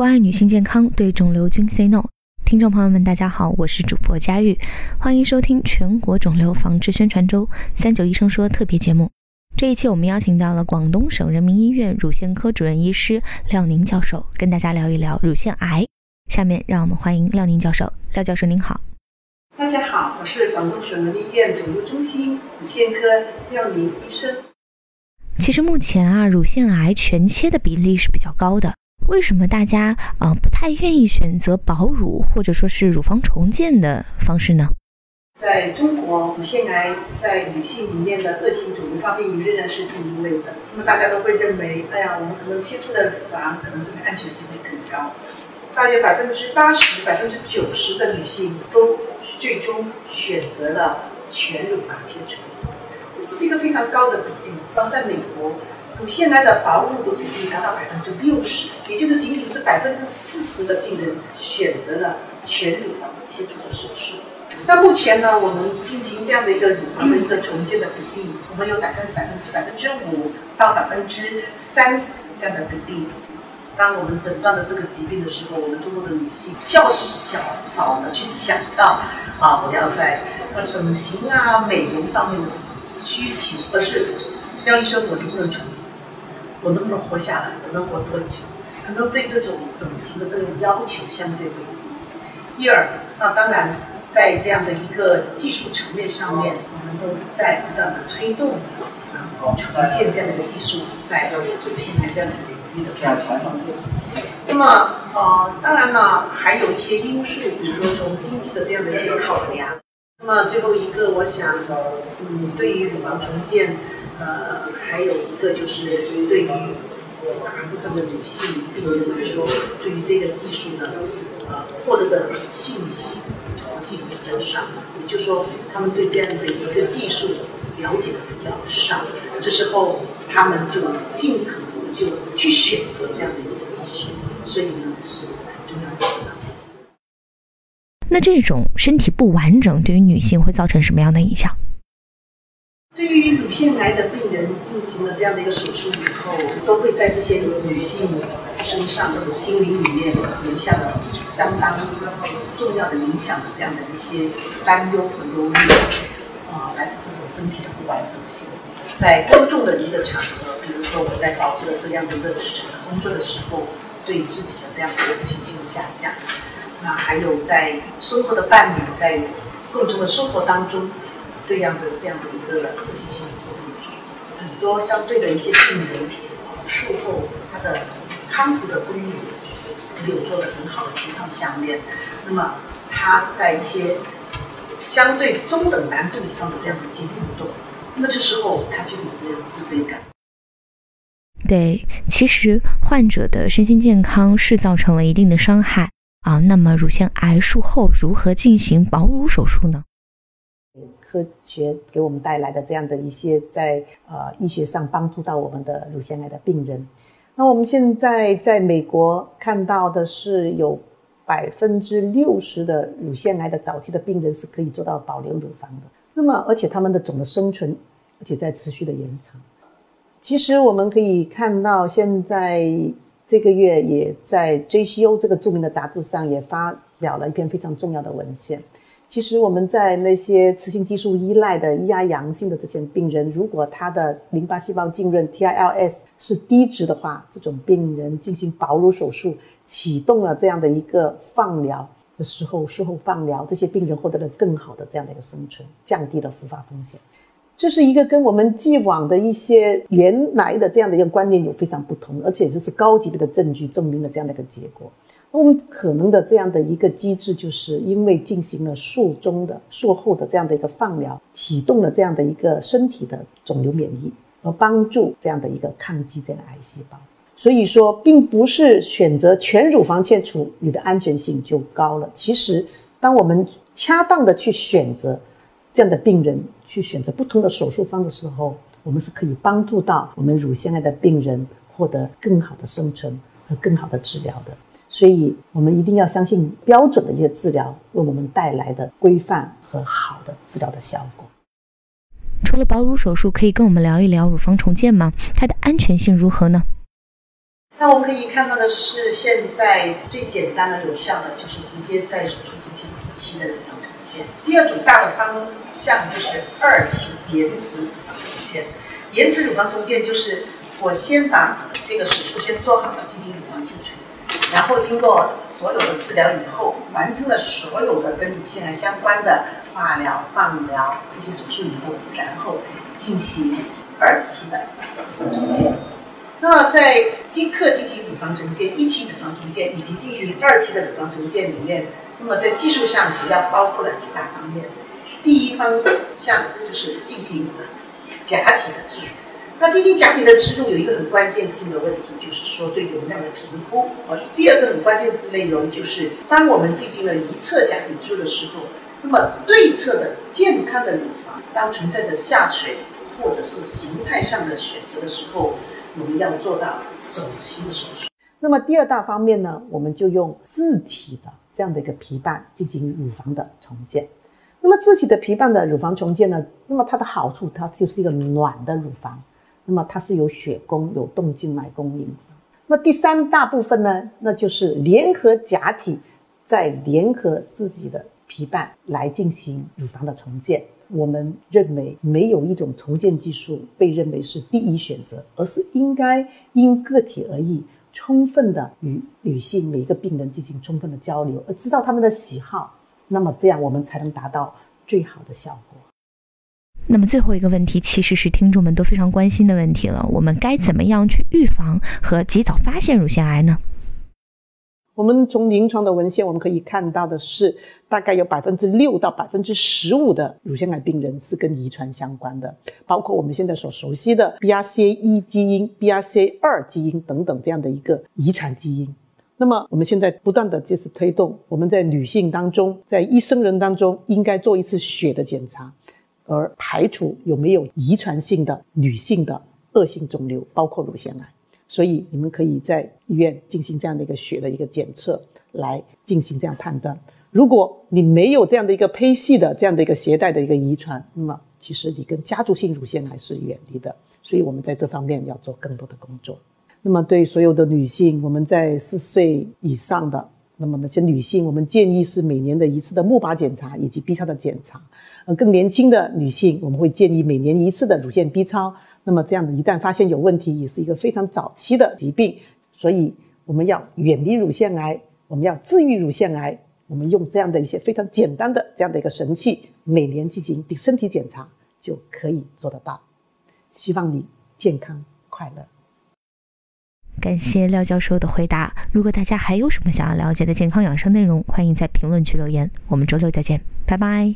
关爱女性健康，对肿瘤君 say no。听众朋友们，大家好，我是主播佳玉，欢迎收听全国肿瘤防治宣传周三九医生说特别节目。这一期我们邀请到了广东省人民医院乳腺科主任医师廖宁教授，跟大家聊一聊乳腺癌。下面让我们欢迎廖宁教授。廖教授您好。大家好，我是广东省人民医院肿瘤中心乳腺科廖宁医生。其实目前啊，乳腺癌全切的比例是比较高的。为什么大家啊不太愿意选择保乳或者说是乳房重建的方式呢？在中国，乳腺癌在女性里面的恶性肿瘤发病率仍然是第一位的。那么大家都会认为，哎呀，我们可能切除的乳房可能这个安全性会更高。大约百分之八十、百分之九十的女性都最终选择了全乳房切除，这是一个非常高的比例。到在美国。乳腺癌的保乳的比例达到百分之六十，也就是仅仅是百分之四十的病人选择了全乳房切除的手术。那目前呢，我们进行这样的一个乳房的一个重建的比例，我们有大概百分之百分之五到百分之三十这样的比例。当我们诊断了这个疾病的时候，我们中国的女性较少少的去想到啊，我要在整形啊、美容方面的这种需求，而是廖医生，我能不能重我能不能活下来？我能活多久？可能对这种整形的这种要求相对会低。第二，那当然在这样的一个技术层面上面，我们都在不断的推动啊，重建这样的一个技术，在乳腺癌这样的领域的这样传放度。那么呃，当然呢，还有一些因素，比如说从经济的这样的一些考量。那么最后一个，我想，嗯，对于乳房重建。呃，还有一个就是对于大部分的女性病人来说，对于这个技术呢，呃，获得的信息途径比较少，也就是说，他们对这样的一个技术了解的比较少，这时候他们就尽可能就去选择这样的一个技术，所以呢，这是。那这种身体不完整对于女性会造成什么样的影响？对于乳腺癌的病人进行了这样的一个手术以后，都会在这些女性身上或者心灵里面留下了相当重要的影响的这样的一些担忧和忧虑啊，来自这种身体的不完整性。在公众的一个场合，比如说我在保持了这样的一个职场工作的时候，对自己的这样的自信心的下降，那还有在生活的伴侣在共同的生活当中。这样的这样的一个自信心很多相对的一些病人，术后他的康复的功力没有做的很好的情况下面，那么他在一些相对中等难度以上的这样的一些运动，那么这时候他就有这样自卑感。对，其实患者的身心健康是造成了一定的伤害啊。那么乳腺癌术后如何进行保乳手术呢？科学给我们带来的这样的一些在呃医学上帮助到我们的乳腺癌的病人，那我们现在在美国看到的是有百分之六十的乳腺癌的早期的病人是可以做到保留乳房的，那么而且他们的总的生存而且在持续的延长。其实我们可以看到，现在这个月也在 JCO 这个著名的杂志上也发表了一篇非常重要的文献。其实我们在那些雌性激素依赖的 ER 阳性的这些病人，如果他的淋巴细胞浸润 TILS 是低值的话，这种病人进行保乳手术，启动了这样的一个放疗的时候，术后放疗，这些病人获得了更好的这样的一个生存，降低了复发风险。这是一个跟我们既往的一些原来的这样的一个观念有非常不同，而且这是高级别的证据证明了这样的一个结果。那我们可能的这样的一个机制，就是因为进行了术中的、术后的这样的一个放疗，启动了这样的一个身体的肿瘤免疫，而帮助这样的一个抗击这样的癌细胞。所以说，并不是选择全乳房切除，你的安全性就高了。其实，当我们恰当的去选择这样的病人，去选择不同的手术方的时候，我们是可以帮助到我们乳腺癌的病人获得更好的生存和更好的治疗的。所以，我们一定要相信标准的一些治疗为我们带来的规范和好的治疗的效果。除了保乳手术，可以跟我们聊一聊乳房重建吗？它的安全性如何呢？那我们可以看到的是，现在最简单的、有效的，就是直接在手术进行一期的乳房重建。第二种大的方向就是二期延迟乳房重建。延迟乳房重建就是我先把这个手术先做好了，进行乳房切除，然后经过所有的治疗以后，完成了所有的跟乳腺癌相关的化疗、放疗这些手术以后，然后进行二期的重建。那么在即刻进行乳房重建、一期乳房重建以及进行二期的乳房重建里面，那么在技术上主要包括了几大方面。第一方向就是进行假体的植入。那进行假体的植入有一个很关键性的问题，就是说对容量的评估。而第二个很关键是内容，就是当我们进行了一侧假体植入的时候，那么对侧的健康的乳房当存在着下垂或者是形态上的选择的时候。我们要做到整形的手术。那么第二大方面呢，我们就用自体的这样的一个皮瓣进行乳房的重建。那么自体的皮瓣的乳房重建呢，那么它的好处，它就是一个暖的乳房。那么它是有血供、有动静脉供应。那第三大部分呢，那就是联合假体，再联合自己的皮瓣来进行乳房的重建。我们认为没有一种重建技术被认为是第一选择，而是应该因个体而异，充分的与女性每一个病人进行充分的交流，而知道他们的喜好，那么这样我们才能达到最好的效果。那么最后一个问题，其实是听众们都非常关心的问题了：我们该怎么样去预防和及早发现乳腺癌呢？我们从临床的文献我们可以看到的是，大概有百分之六到百分之十五的乳腺癌病人是跟遗传相关的，包括我们现在所熟悉的 BRCA 一基因、BRCA 二基因等等这样的一个遗传基因。那么我们现在不断的就是推动，我们在女性当中，在一生人当中应该做一次血的检查，而排除有没有遗传性的女性的恶性肿瘤，包括乳腺癌。所以你们可以在医院进行这样的一个血的一个检测，来进行这样判断。如果你没有这样的一个胚系的这样的一个携带的一个遗传，那么其实你跟家族性乳腺癌是远离的。所以我们在这方面要做更多的工作。那么对所有的女性，我们在四岁以上的。那么那些女性，我们建议是每年的一次的钼靶检查以及 B 超的检查。呃，更年轻的女性，我们会建议每年一次的乳腺 B 超。那么这样的一旦发现有问题，也是一个非常早期的疾病。所以我们要远离乳腺癌，我们要治愈乳腺癌，我们用这样的一些非常简单的这样的一个神器，每年进行身体检查就可以做得到。希望你健康快乐。感谢廖教授的回答。如果大家还有什么想要了解的健康养生内容，欢迎在评论区留言。我们周六再见，拜拜。